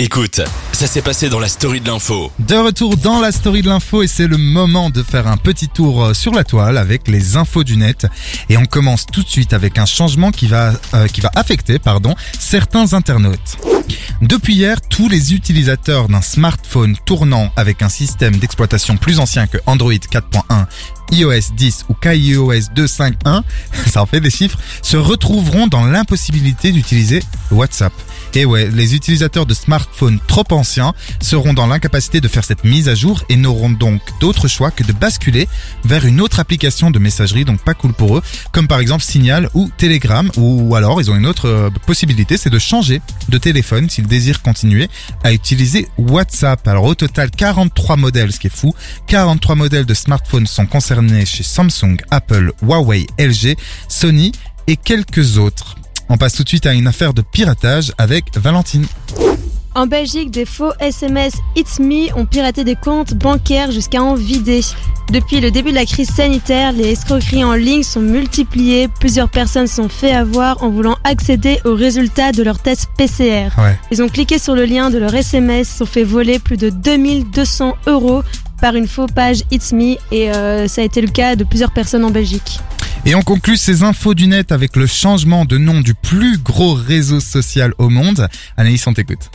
Écoute, ça s'est passé dans la story de l'info. De retour dans la story de l'info et c'est le moment de faire un petit tour euh, sur la toile avec les infos du net. Et on commence tout de suite avec un changement qui va, euh, qui va affecter pardon, certains internautes. Hier, tous les utilisateurs d'un smartphone tournant avec un système d'exploitation plus ancien que Android 4.1 iOS 10 ou kaiOS 2.5.1, ça en fait des chiffres, se retrouveront dans l'impossibilité d'utiliser WhatsApp. Et ouais, les utilisateurs de smartphones trop anciens seront dans l'incapacité de faire cette mise à jour et n'auront donc d'autre choix que de basculer vers une autre application de messagerie, donc pas cool pour eux, comme par exemple Signal ou Telegram, ou alors ils ont une autre euh, possibilité, c'est de changer de téléphone s'ils désirent continuer à utiliser WhatsApp. Alors au total 43 modèles, ce qui est fou, 43 modèles de smartphones sont concernés chez Samsung, Apple, Huawei, LG, Sony et quelques autres. On passe tout de suite à une affaire de piratage avec Valentine. En Belgique, des faux SMS It's Me ont piraté des comptes bancaires jusqu'à en vider. Depuis le début de la crise sanitaire, les escroqueries en ligne sont multipliées. Plusieurs personnes sont fait avoir en voulant accéder aux résultats de leur test PCR. Ouais. Ils ont cliqué sur le lien de leur SMS, sont fait voler plus de 2200 euros par une faux page It's Me et euh, ça a été le cas de plusieurs personnes en Belgique. Et on conclut ces infos du net avec le changement de nom du plus gros réseau social au monde. Anaïs, on t'écoute.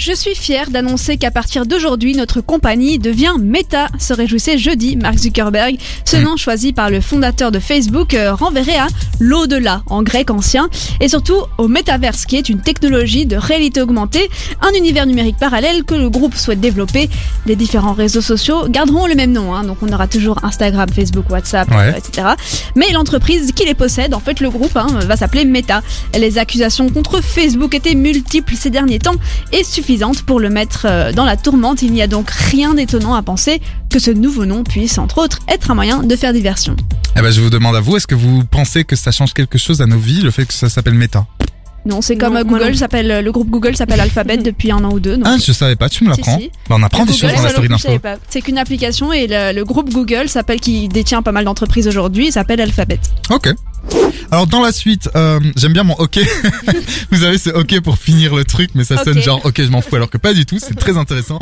Je suis fier d'annoncer qu'à partir d'aujourd'hui, notre compagnie devient Meta, se réjouissait jeudi Mark Zuckerberg. Ce Mm. nom choisi par le fondateur de Facebook euh, renverrait à l'au-delà en grec ancien et surtout au métaverse qui est une technologie de réalité augmentée, un univers numérique parallèle que le groupe souhaite développer. Les différents réseaux sociaux garderont le même nom, hein, donc on aura toujours Instagram, Facebook, WhatsApp, Ouais. euh, etc. Mais l'entreprise qui les possède, en fait le groupe, hein, va s'appeler Meta. Les accusations contre Facebook étaient multiples ces derniers temps et suffisantes pour le mettre euh, dans la tourmente. Il n'y a donc rien d'étonnant à penser que ce nouveau nom puisse, entre autres, être un moyen de faire diversion. Eh ben, je vous demande à vous, est-ce que vous pensez que ça change quelque chose à nos vies, le fait que ça s'appelle Meta? Non, c'est comme Non, Google s'appelle, le groupe Google s'appelle Alphabet depuis un an ou deux. donc- Ah, je savais pas, tu me l'apprends. si. Bah, on apprend des Google, choses dans la story je d'info. savais pas. C'est qu'une application et le, le groupe Google s'appelle qui détient pas mal d'entreprises aujourd'hui, il s'appelle Alphabet. Ok. Alors dans la suite, euh, j'aime bien mon ok. vous avez ce ok pour finir le truc, mais ça sonne genre ok je m'en fous alors que pas du tout, c'est très intéressant.